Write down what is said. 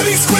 everybody scream